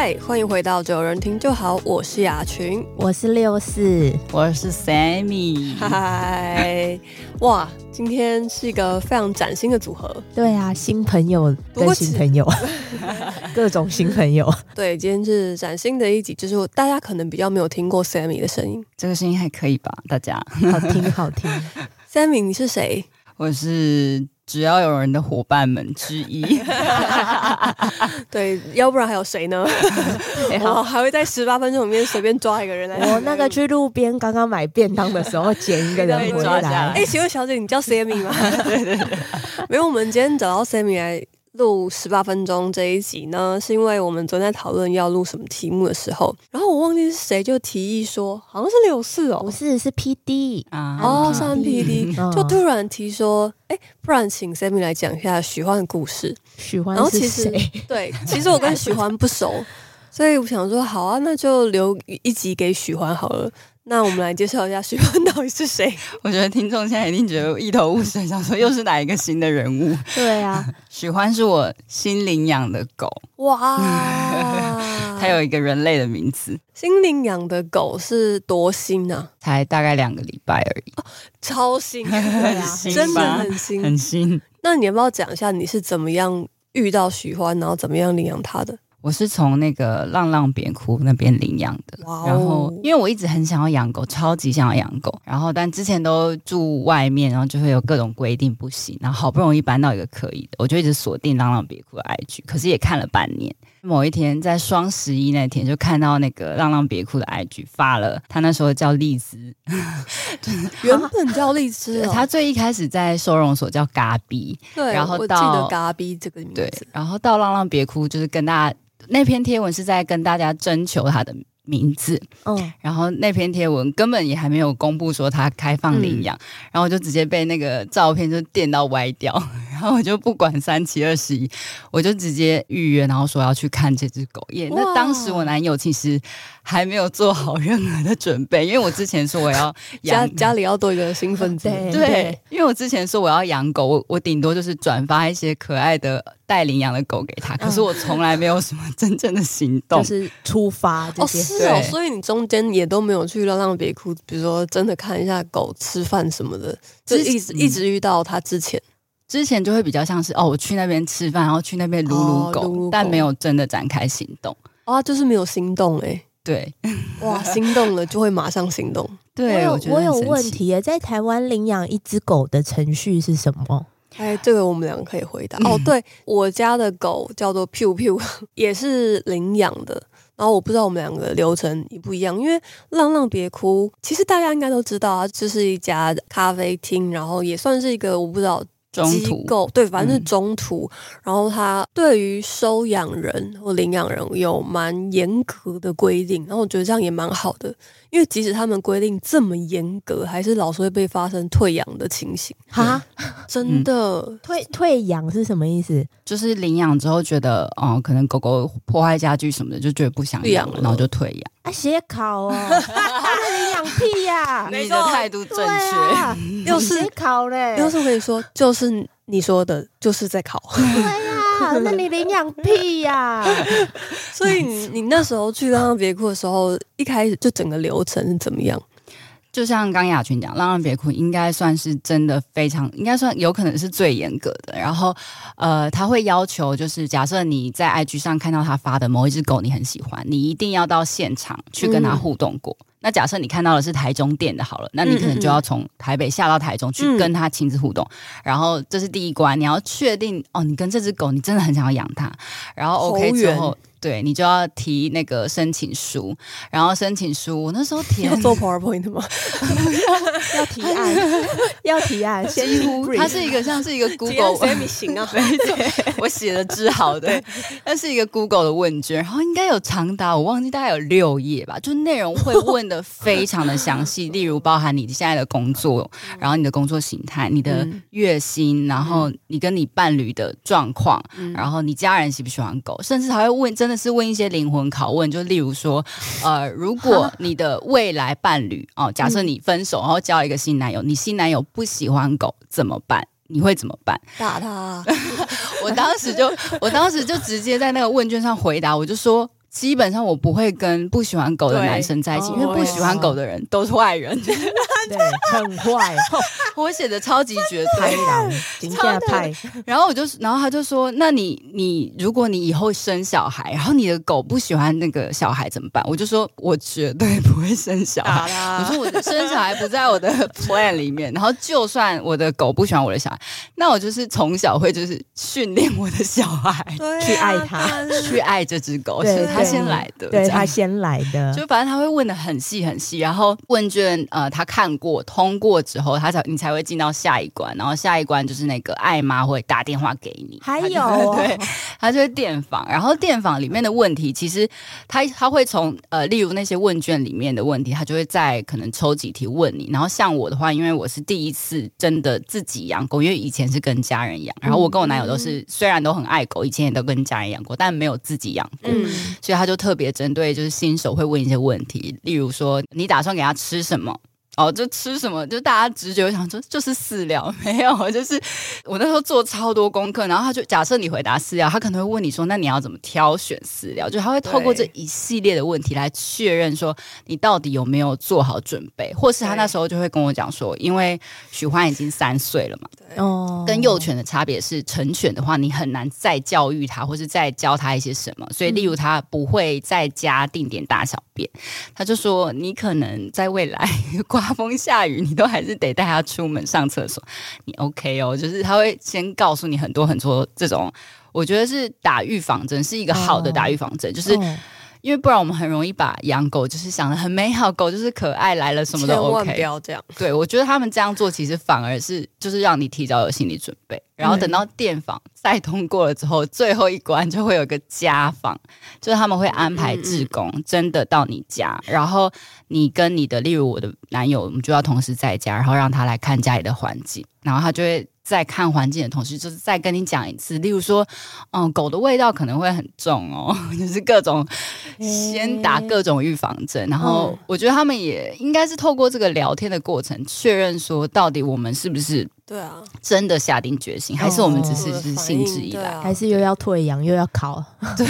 嗨，欢迎回到就有人听就好，我是雅群，我是六四，我是 Sammy。嗨，哇，今天是一个非常崭新的组合。对啊，新朋友跟新朋友，各种新朋友。对，今天是崭新的一集，就是大家可能比较没有听过 Sammy 的声音，这个声音还可以吧？大家好听好听。Sammy，你是谁？我是。只要有人的伙伴们之一，对，要不然还有谁呢？我还会在十八分钟里面随便抓一个人来。我那个去路边刚刚买便当的时候捡一个人回来。哎，请问小姐，你叫 Sammy 吗？对对对，没有，我们今天找到 Sammy 来。录十八分钟这一集呢，是因为我们昨天在讨论要录什么题目的时候，然后我忘记是谁就提议说，好像是柳四哦，不是，是 P D 啊，哦，三 P D，就突然提说，哎、欸，不然请 Sammy 来讲一下许欢的故事。许欢，然后其实对，其实我跟许欢不熟，所以我想说，好啊，那就留一集给许欢好了。那我们来介绍一下许欢到底是谁？我觉得听众现在一定觉得一头雾水，想说又是哪一个新的人物？对啊，许欢是我新领养的狗。哇，它有一个人类的名字。新领养的狗是多新啊？才大概两个礼拜而已。哦、超新，很新，真的很新，很新。那你要不要讲一下你是怎么样遇到许欢，然后怎么样领养它的？我是从那个浪浪别哭那边领养的，wow、然后因为我一直很想要养狗，超级想要养狗，然后但之前都住外面，然后就会有各种规定不行，然后好不容易搬到一个可以的，我就一直锁定浪浪别哭的 IG，可是也看了半年。某一天在双十一那天，就看到那个浪浪别哭的 IG 发了，他那时候叫丽兹，原本叫丽兹，他最一开始在收容所叫嘎比，对，然后到我记得嘎比这个名字，对，然后到浪浪别哭就是跟大家。那篇贴文是在跟大家征求他的名字，嗯，然后那篇贴文根本也还没有公布说他开放领养，嗯、然后就直接被那个照片就电到歪掉，然后我就不管三七二十一，我就直接预约，然后说要去看这只狗。耶，那当时我男友其实还没有做好任何的准备，因为我之前说我要 养家家里要多一个兴奋剂，对，对，因为我之前说我要养狗，我我顶多就是转发一些可爱的。带领养的狗给他，可是我从来没有什么真正的行动，就是出发这些。哦，是哦，所以你中间也都没有去浪浪别哭，比如说真的看一下狗吃饭什么的，就一直一直遇到他之前，之前就会比较像是哦，我去那边吃饭，然后去那边撸撸狗，哦、撸撸，但没有真的展开行动啊，就是没有心动哎，对，哇，心动了就会马上行动。对，我有我有问题耶，在台湾领养一只狗的程序是什么？哎，这个我们两个可以回答。哦，对，我家的狗叫做 Piu Piu，也是领养的。然后我不知道我们两个流程一不一样，因为浪浪别哭，其实大家应该都知道啊，这是一家咖啡厅，然后也算是一个我不知道。机构对，反正是中途。嗯、然后他对于收养人或领养人有蛮严格的规定，然后我觉得这样也蛮好的，因为即使他们规定这么严格，还是老是会被发生退养的情形。哈，真的、嗯、退退养是什么意思？就是领养之后觉得，哦、嗯，可能狗狗破坏家具什么的，就觉得不想养了，然后就退养。啊，写考哦，领养屁呀、啊！你的态度正确，啊、又是考嘞，又是可以说，就是你说的，就是在考。对呀、啊，那你领养屁呀、啊！所以你你那时候去刚刚别哭的时候，一开始就整个流程是怎么样？就像刚雅群讲，浪浪别哭应该算是真的非常，应该算有可能是最严格的。然后，呃，他会要求，就是假设你在 IG 上看到他发的某一只狗，你很喜欢，你一定要到现场去跟他互动过。嗯、那假设你看到的是台中店的，好了，那你可能就要从台北下到台中去跟他亲自互动。嗯、然后这是第一关，你要确定哦，你跟这只狗你真的很想要养它。然后 OK 之后。对，你就要提那个申请书，然后申请书，我那时候填要做 PowerPoint 吗？要提案，要提案，几乎它是一个像是一个 Google 型啊，没错，我写的字好的，那是一个 Google 的问卷，然后应该有长达我忘记大概有六页吧，就内容会问的非常的详细，例如包含你现在的工作，然后你的工作形态，你的月薪，然后你跟你伴侣的状况，然后你家人喜不喜欢狗，甚至还会问真。真的是问一些灵魂拷问，就例如说，呃，如果你的未来伴侣哦，假设你分手，然后交一个新男友，你新男友不喜欢狗怎么办？你会怎么办？打他！我当时就，我当时就直接在那个问卷上回答，我就说基本上我不会跟不喜欢狗的男生在一起，因为不喜欢狗的人都是坏人，对，很坏。我写的超级绝对，超派。然后我就，然后他就说：“那你，你如果你以后生小孩，然后你的狗不喜欢那个小孩怎么办？”我就说：“我绝对不会生小孩。”我说：“我的生小孩不在我的 plan 里面。”然后就算我的狗不喜欢我的小孩，那我就是从小会就是训练我的小孩去爱他，去爱这只狗，是他先来的，对他先来的。就反正他会问的很细很细，然后问卷呃他看过通过之后，他才你才会进到下一关，然后下一关就是那个艾妈会打电话给你，还有、哦、对，他就会电访，然后电访里面的问题，其实他他会从呃例如那些问卷里面的问题，他就会再可能抽几题问你，然后像我的话，因为我是第一次真的自己养狗，因为以前是跟家人养，然后我跟我男友都是、嗯、虽然都很爱狗，以前也都跟家人养过，但没有自己养过，嗯、所以他就特别针对就是新手会问一些问题，例如说你打算给他吃什么？哦，就吃什么？就大家直觉想说就是饲料，没有，就是我那时候做超多功课，然后他就假设你回答饲料，他可能会问你说，那你要怎么挑选饲料？就他会透过这一系列的问题来确认说你到底有没有做好准备，或是他那时候就会跟我讲说，因为许欢已经三岁了嘛，哦，跟幼犬的差别是成犬的话，你很难再教育他，或是再教他一些什么，所以例如他不会在家定点大小便，他就说你可能在未来 刮。刮风下雨，你都还是得带他出门上厕所。你 OK 哦？就是他会先告诉你很多很多这种，我觉得是打预防针，是一个好的打预防针。哦、就是因为不然我们很容易把养狗就是想的很美好，狗就是可爱来了什么都 OK。不要这样。对，我觉得他们这样做其实反而是就是让你提早有心理准备。然后等到电访再通过了之后，嗯、最后一关就会有个家访，就是他们会安排志工真的到你家，嗯、然后你跟你的，例如我的男友，我们就要同时在家，然后让他来看家里的环境，然后他就会在看环境的同时，就是再跟你讲一次，例如说，嗯，狗的味道可能会很重哦，就是各种先打各种预防针，然后我觉得他们也应该是透过这个聊天的过程确认说，到底我们是不是。对啊，真的下定决心，还是我们只是是兴致一来，还是又要退养又要考？对，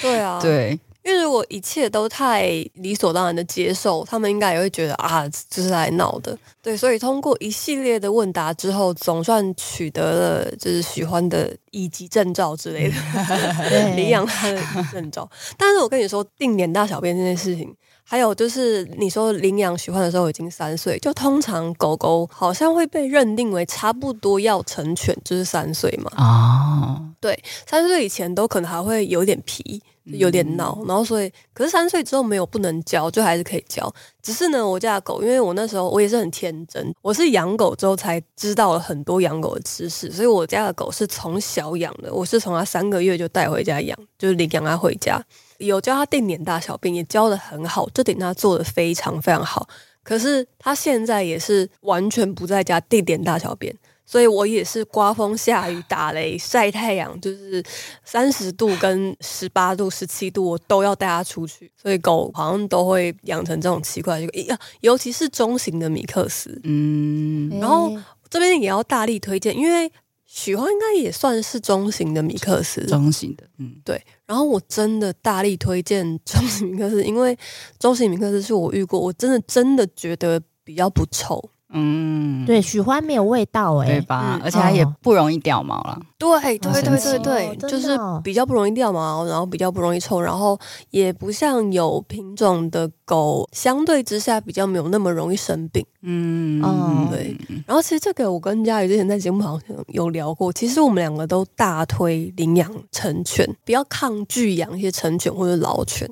对啊，对，因为如果一切都太理所当然的接受，他们应该也会觉得啊，这是来闹的。对，所以通过一系列的问答之后，总算取得了就是喜欢的乙级证照之类的 领养他的证照。但是我跟你说，定点大小便这件事情。还有就是，你说领养许欢的时候已经三岁，就通常狗狗好像会被认定为差不多要成犬，就是三岁嘛。哦，对，三岁以前都可能还会有点皮，有点闹，嗯、然后所以，可是三岁之后没有不能教，就还是可以教。只是呢，我家的狗，因为我那时候我也是很天真，我是养狗之后才知道了很多养狗的知识，所以我家的狗是从小养的，我是从它三个月就带回家养，就是领养它回家。有教它定点大小便，也教的很好，这点它做的非常非常好。可是它现在也是完全不在家定点大小便，所以我也是刮风下雨打雷晒太阳，就是三十度跟十八度、十七度，我都要带它出去。所以狗好像都会养成这种奇怪的，尤其是中型的米克斯，嗯，然后这边也要大力推荐，因为。许欢应该也算是中型的米克斯，中型的，嗯，对。然后我真的大力推荐中型米克斯，因为中型米克斯是我遇过，我真的真的觉得比较不臭。嗯，对，许欢没有味道哎，对吧？而且它也不容易掉毛了。对对对对对，就是比较不容易掉毛，然后比较不容易臭，然后也不像有品种的狗，相对之下比较没有那么容易生病。嗯，对。然后其实这个我跟佳宇之前在节目好像有聊过，其实我们两个都大推领养成犬，比较抗拒养一些成犬或者老犬。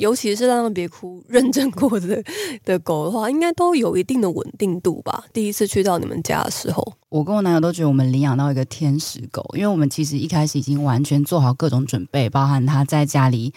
尤其是浪浪别哭认证过的 的狗的话，应该都有一定的稳定度吧。第一次去到你们家的时候，我跟我男友都觉得我们领养到一个天使狗，因为我们其实一开始已经完全做好各种准备，包含他在家里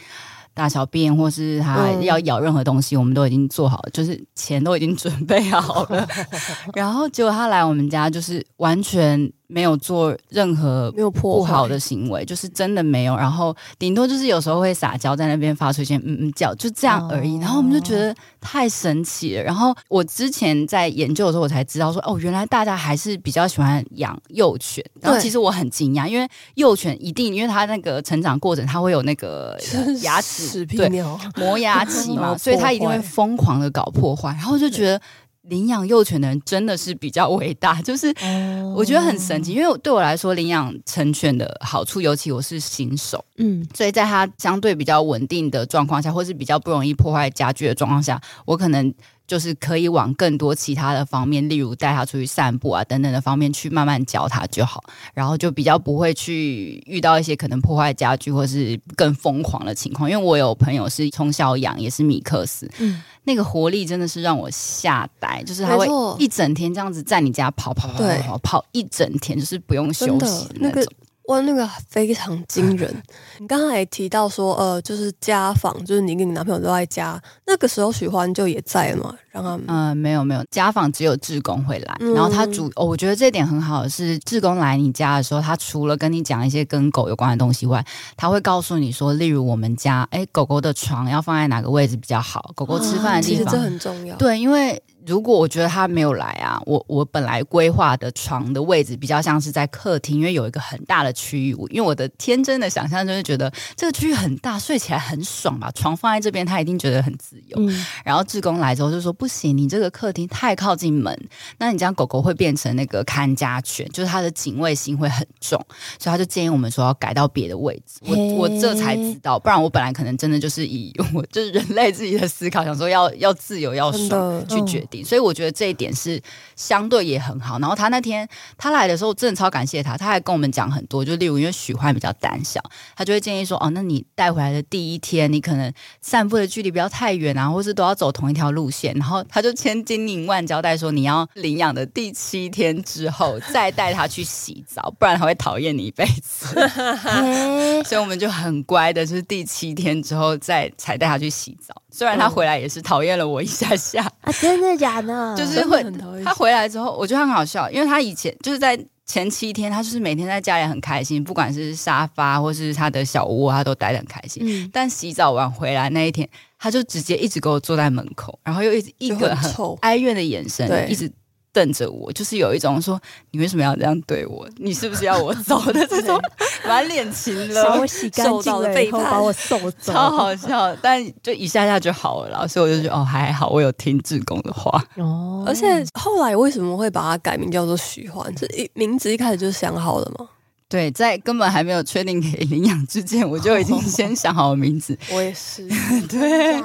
大小便，或是它要咬任何东西，嗯、我们都已经做好了，就是钱都已经准备好了。然后结果他来我们家，就是完全。没有做任何没有破不好的行为，就是真的没有。然后顶多就是有时候会撒娇，在那边发出一些嗯嗯叫，就这样而已。然后我们就觉得太神奇了。然后我之前在研究的时候，我才知道说哦，原来大家还是比较喜欢养幼犬。然后其实我很惊讶，因为幼犬一定因为它那个成长过程，它会有那个牙齿对磨牙期嘛，所以它一定会疯狂的搞破坏。然后就觉得。领养幼犬的人真的是比较伟大，就是我觉得很神奇，因为对我来说，领养成犬的好处，尤其我是新手，嗯，所以在它相对比较稳定的状况下，或是比较不容易破坏家具的状况下，我可能。就是可以往更多其他的方面，例如带他出去散步啊等等的方面去慢慢教他就好，然后就比较不会去遇到一些可能破坏家具或是更疯狂的情况。因为我有朋友是从小养，也是米克斯，嗯，那个活力真的是让我吓呆，就是他会一整天这样子在你家跑跑跑跑跑跑一整天，就是不用休息的那种。哇，那个非常惊人！你刚才也提到说，呃，就是家访，就是你跟你男朋友都在家，那个时候许欢就也在了嘛？让他们嗯、呃，没有没有，家访只有志工会来，嗯、然后他主、哦，我觉得这点很好的是，志工来你家的时候，他除了跟你讲一些跟狗有关的东西外，他会告诉你说，例如我们家，哎，狗狗的床要放在哪个位置比较好，狗狗吃饭的地方，啊、其实这很重要。对，因为。如果我觉得他没有来啊，我我本来规划的床的位置比较像是在客厅，因为有一个很大的区域。因为我的天真的想象就是觉得这个区域很大，睡起来很爽吧。床放在这边，他一定觉得很自由。嗯、然后志工来之后就说不行，你这个客厅太靠近门，那你这样狗狗会变成那个看家犬，就是它的警卫心会很重，所以他就建议我们说要改到别的位置。我我这才知道，不然我本来可能真的就是以 我就是人类自己的思考，想说要要自由要爽去决定。所以我觉得这一点是相对也很好。然后他那天他来的时候，真的超感谢他，他还跟我们讲很多。就例如，因为许欢比较胆小，他就会建议说：“哦，那你带回来的第一天，你可能散步的距离不要太远啊，或是都要走同一条路线。”然后他就千金银万交代说：“你要领养的第七天之后再带他去洗澡，不然他会讨厌你一辈子。”所以我们就很乖的，就是第七天之后再才带他去洗澡。虽然他回来也是讨厌了我一下下啊，真的假的？就是会他回来之后，我觉得很好笑，因为他以前就是在前七天，他就是每天在家里很开心，不管是沙发或是他的小窝，他都待得很开心。嗯，但洗澡完回来那一天，他就直接一直给我坐在门口，然后又一直一个很哀怨的眼神，一直。瞪着我，就是有一种说你为什么要这样对我？你是不是要我走的这种 满脸情了，把我洗干净了以后把我送走，超好笑。但就一下下就好了啦，所以我就觉得哦还好，我有听志工的话哦。而且后来为什么会把它改名叫做许欢？这一名字一开始就想好了吗？对，在根本还没有确定可以 领养之前，我就已经先想好名字。我也是，对，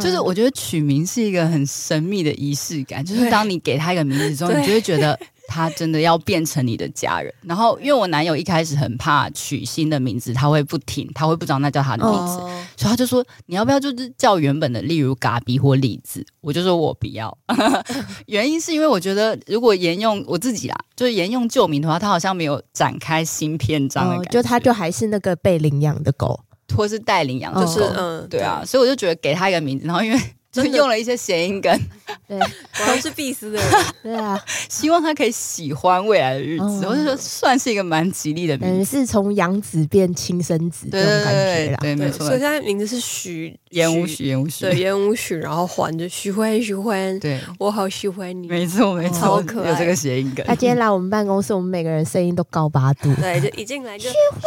就是我觉得取名是一个很神秘的仪式感，就是当你给他一个名字之后，你就会觉得。他真的要变成你的家人，然后因为我男友一开始很怕取新的名字，他会不听，他会不知道那叫他的名字，哦、所以他就说你要不要就是叫原本的，例如嘎比或李子，我就说我不要，原因是因为我觉得如果沿用我自己啦，就是沿用旧名的话，他好像没有展开新篇章的感觉，哦、就他就还是那个被领养的狗，或是带领养的狗，就是嗯，对啊，所以我就觉得给他一个名字，然后因为。就用了一些谐音梗，对，都是必死的人，对啊，希望他可以喜欢未来的日子，我就说算是一个蛮吉利的名字，是从养子变亲生子这种感觉啦，对，没错。所以他的名字是许言无许，言无许，对，言无许，然后欢就许欢，许欢，对我好喜欢你，没错，没错，超可爱，有这个谐音梗。他今天来我们办公室，我们每个人声音都高八度，对，就一进来就喜欢，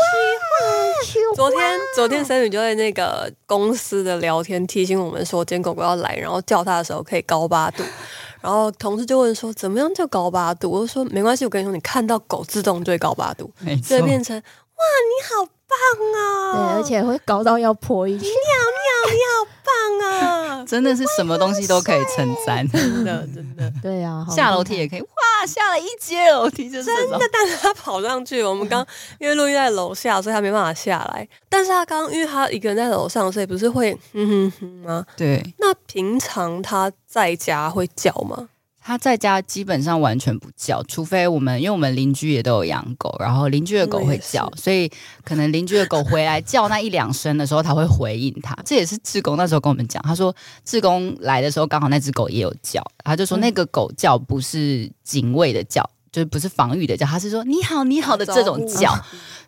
许欢。昨天，昨天森女就在那个公司的聊天提醒我们说，今天狗狗要来，然后叫他。的时候可以高八度，然后同事就问说怎么样叫高八度？我就说没关系，我跟你说，你看到狗自动就会高八度，没错，就会变成哇，你好棒啊！对，而且会高到要破音。你好，你好，你好棒啊！真的是什么东西都可以称赞，真的，真的，对啊，下楼梯也可以。哇，下了一阶楼梯，就是真的，但是他跑上去。我们刚 因为录音在楼下，所以他没办法下来。但是他刚因为他一个人在楼上，所以不是会哼哼哼吗？对。那平常他在家会叫吗？他在家基本上完全不叫，除非我们，因为我们邻居也都有养狗，然后邻居的狗会叫，所以可能邻居的狗回来叫那一两声的时候，他会回应他。这也是志工那时候跟我们讲，他说志工来的时候刚好那只狗也有叫，他就说那个狗叫不是警卫的叫。就是不是防御的叫，他是说你好你好的这种叫。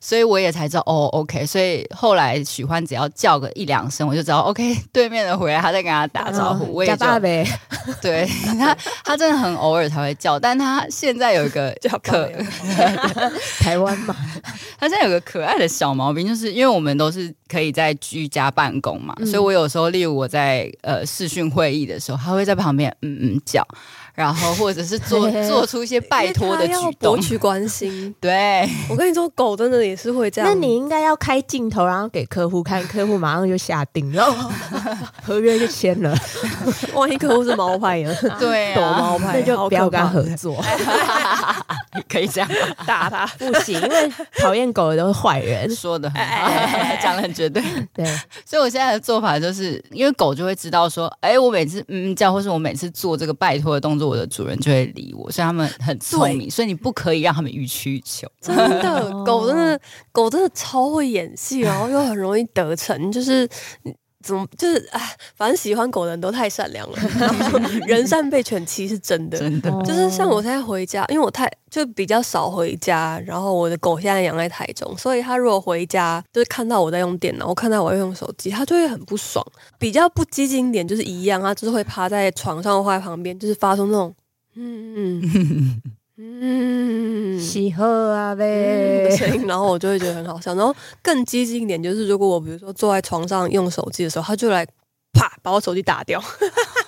所以我也才知道哦，OK。所以后来许欢只要叫个一两声，我就知道 OK。对面的回来，他在跟他打招呼，我也就呗。对他，他真的很偶尔才会叫，但他现在有一个可 台湾嘛，他现在有个可爱的小毛病，就是因为我们都是可以在居家办公嘛，所以我有时候，例如我在呃视讯会议的时候，他会在旁边嗯嗯叫。然后或者是做 做出一些拜托的举动，博取关心。对，我跟你说，狗真的也是会这样。那你应该要开镜头，然后给客户看，客户马上就下定，然 后合约就签了。万一客户是猫派的，对、啊，躲猫派，那就不要跟他合作。可以这样打他不行，因为讨厌狗的都是坏人。说的很好，讲的很绝对。对，所以我现在的做法就是，因为狗就会知道说，哎，我每次嗯叫，或是我每次做这个拜托的动作。我的主人就会理我，所以他们很聪明，所以你不可以让他们予取予求。真的，狗真的，狗真的超会演戏，然后又很容易得逞，就是怎么就是哎，反正喜欢狗的人都太善良了。人善被犬欺是真的，真的。就是像我现在回家，因为我太就比较少回家，然后我的狗现在养在台中，所以它如果回家就是看到我在用电脑，我看到我在用手机，它就会很不爽。比较不激进一点就是一样，它就是会趴在床上或在旁边，就是发出那种嗯嗯 嗯喜贺啊呗的声音，然后我就会觉得很好笑。然后更激进一点就是，如果我比如说坐在床上用手机的时候，他就来。啪！把我手机打掉，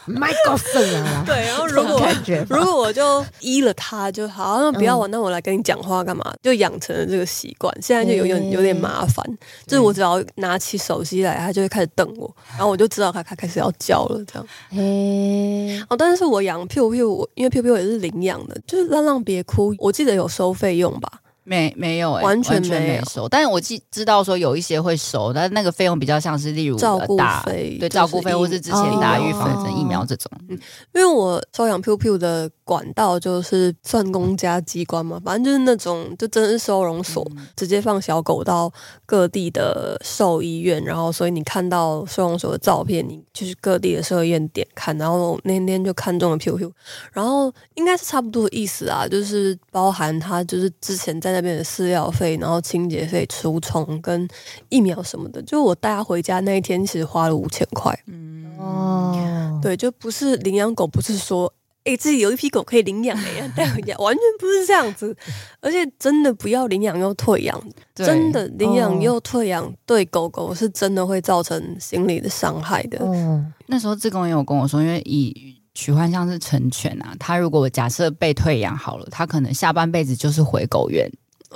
麦克风啊！对，然后如果如果我就依了他就好，那不要玩，那我来跟你讲话干嘛？就养成了这个习惯，现在就有点有点麻烦。就是我只要拿起手机来，他就会开始瞪我，然后我就知道他他开始要叫了，这样。嘿，哦，但是我养 Piu Piu，因为 Piu Piu 也是领养的，就是浪浪别哭，我记得有收费用吧。没没有、欸，完全，没收。但是我记知道说有一些会收，但是那个费用比较像是例如照顾费，对照顾费或是之前打预防针疫苗这种。嗯，因为我收养 Piu Piu 的管道就是算公家机关嘛，反正就是那种就真的是收容所，嗯、直接放小狗到各地的兽医院，然后所以你看到收容所的照片，你就是各地的兽医院点看，然后那天就看中了 Piu Piu，然后应该是差不多的意思啊，就是包含他就是之前在。那边的饲料费，然后清洁费、除虫跟疫苗什么的，就我带它回家那一天，其实花了五千块。嗯哦，对，就不是领养狗，不是说哎自己有一批狗可以领养的 带回家，完全不是这样子。而且真的不要领养又退养，真的领养又退养，对狗狗是真的会造成心理的伤害的。嗯，那时候志工也有跟我说，因为以。许幻像是成犬啊，他如果假设被退养好了，他可能下半辈子就是回狗园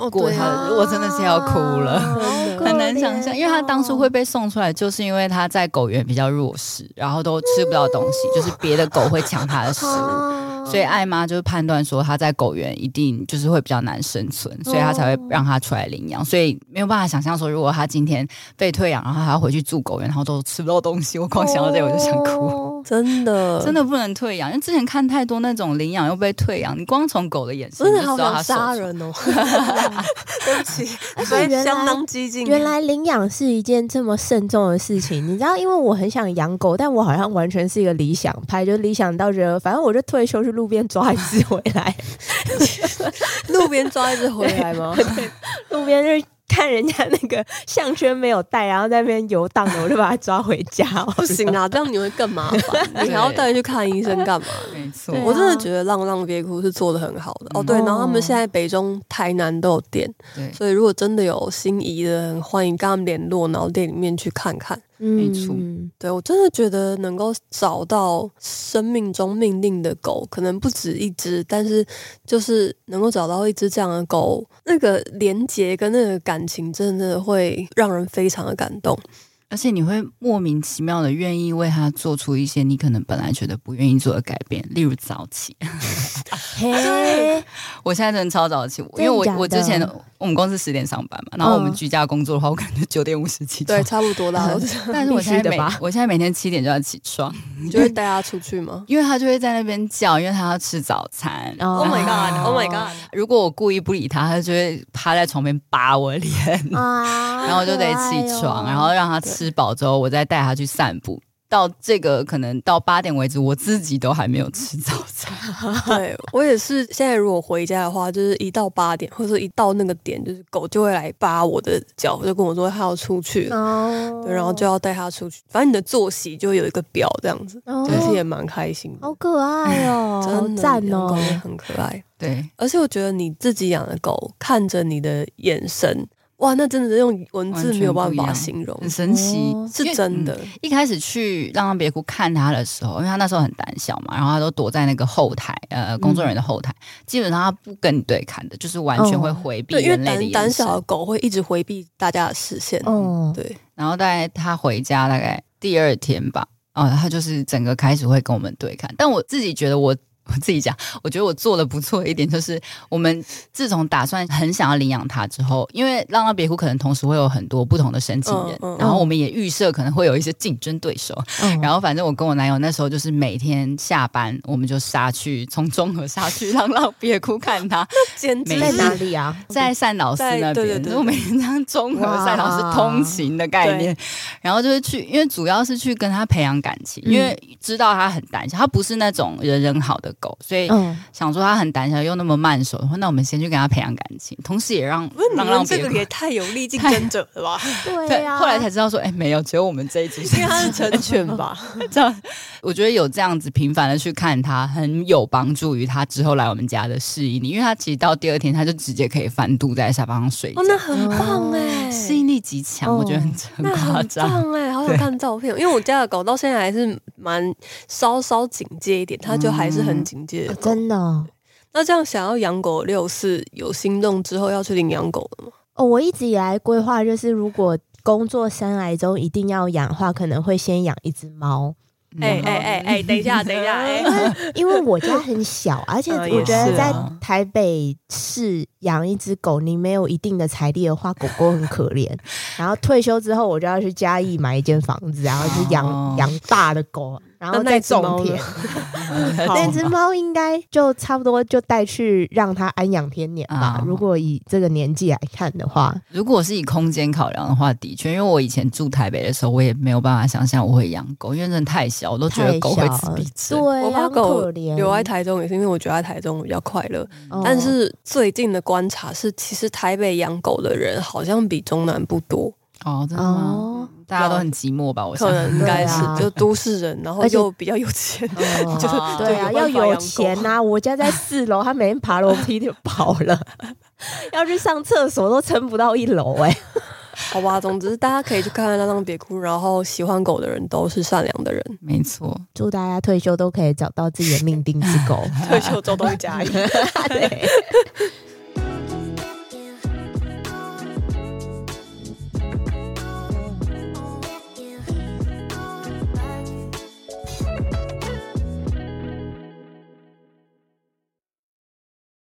过他。我真的是要哭了，很难想象，因为他当初会被送出来，就是因为他在狗园比较弱势，然后都吃不到东西，就是别的狗会抢他的食物，所以爱妈就是判断说他在狗园一定就是会比较难生存，所以他才会让他出来领养。所以没有办法想象说，如果他今天被退养，然后还要回去住狗园，然后都吃不到东西，我光想到这我就想哭。真的，真的不能退养，因为之前看太多那种领养又被退养，你光从狗的眼神就知道他杀人哦。对不起，所以相当激进。原来领养是一件这么慎重的事情，你知道？因为我很想养狗，但我好像完全是一个理想派，就理想到觉得，反正我就退休去路边抓一只回来。路边抓一只回来吗？对，路边就是。看人家那个项圈没有带，然后在那边游荡的，我就把它抓回家。不行啊，这样你会更麻烦，你还要带去看医生干嘛？没错，我真的觉得浪浪别哭是做的很好的。哦，对，然后他们现在北中台南都有店，所以如果真的有心仪的，欢迎跟他们联络，然后店里面去看看。没错，嗯、对，我真的觉得能够找到生命中命令的狗，可能不止一只，但是就是能够找到一只这样的狗，那个连结跟那个感情，真的会让人非常的感动。而且你会莫名其妙的愿意为他做出一些你可能本来觉得不愿意做的改变，例如早起。对，我现在真的超早起，因为我我之前我们公司十点上班嘛，然后我们居家工作的话，我可能就九点五十起床，对，差不多啦。但是我现在每我现在每天七点就要起床，你就会带他出去吗？因为他就会在那边叫，因为他要吃早餐。Oh my god！Oh my god！如果我故意不理他，他就会趴在床边扒我脸，然后我就得起床，然后让他吃。吃饱之后，我再带他去散步。到这个可能到八点为止，我自己都还没有吃早餐。对，我也是，现在如果回家的话，就是一到八点，或者一到那个点，就是狗就会来扒我的脚，就跟我说它要出去哦，对，然后就要带它出去。反正你的作息就有一个表这样子，哦、其实也蛮开心的，好可爱哦，真的赞哦，狗也很可爱。对，而且我觉得你自己养的狗看着你的眼神。哇，那真的是用文字没有办法形容，很神奇，哦、是真的、嗯。一开始去浪浪别哭看他的时候，因为他那时候很胆小嘛，然后他都躲在那个后台，呃，工作人员的后台，嗯、基本上他不跟你对看的，就是完全会回避人类胆小的狗会一直回避大家的视线。嗯，对。然后大概他回家大概第二天吧，啊、哦，他就是整个开始会跟我们对看，但我自己觉得我。我自己讲，我觉得我做的不错的一点就是，我们自从打算很想要领养它之后，因为浪浪别哭可能同时会有很多不同的申请人，嗯嗯、然后我们也预设可能会有一些竞争对手。嗯、然后反正我跟我男友那时候就是每天下班我们就杀去，从中和杀去浪浪别哭看它。简直在哪里啊？在善老师那边。对对对，我每天这样中和善导寺通勤的概念，然后就是去，因为主要是去跟他培养感情，因为知道他很胆小，他不是那种人人好的。狗，所以想说它很胆小又那么慢熟，那我们先去跟它培养感情，同时也让让让这个也太有力竞争者了吧？对呀、啊。后来才知道说，哎，没有，只有我们这一组，因为他是成犬吧？这样，我觉得有这样子频繁的去看它，很有帮助于它之后来我们家的适应力，因为它其实到第二天它就直接可以翻肚在沙发上睡觉，哦，那很棒哎，适应力极强，哦、我觉得很很夸张，很棒哎，好想看照片，因为我家的狗到现在还是蛮稍稍警戒一点，它就还是很。警戒、哦，真的、哦。那这样想要养狗六是有心动之后要去领养狗了吗？哦，我一直以来规划就是，如果工作生涯中一定要养的话，可能会先养一只猫。哎哎哎哎，等一下，等一下，哎，因为我家很小，而且我觉得在台北市养一只狗，你没有一定的财力的话，狗狗很可怜。然后退休之后，我就要去嘉义买一间房子，然后去养养大的狗。然后再种田 那只猫应该就差不多就带去让它安养天年吧。如果以这个年纪来看的话，如果是以空间考量的话，的确，因为我以前住台北的时候，我也没有办法想象我会养狗，因为真的太小，我都觉得狗会自闭症。对，我把狗留在台中也是因为我觉得在台中比较快乐。但是最近的观察是，其实台北养狗的人好像比中南部多。哦，真的吗？大家都很寂寞吧？我想可能应该是，就都市人，然后又比较有钱，就是对啊，要有钱呐。我家在四楼，他每天爬楼梯就跑了，要去上厕所都撑不到一楼哎。好吧，总之大家可以去看看《那张别哭》，然后喜欢狗的人都是善良的人，没错。祝大家退休都可以找到自己的命定之狗，退休周东家。对。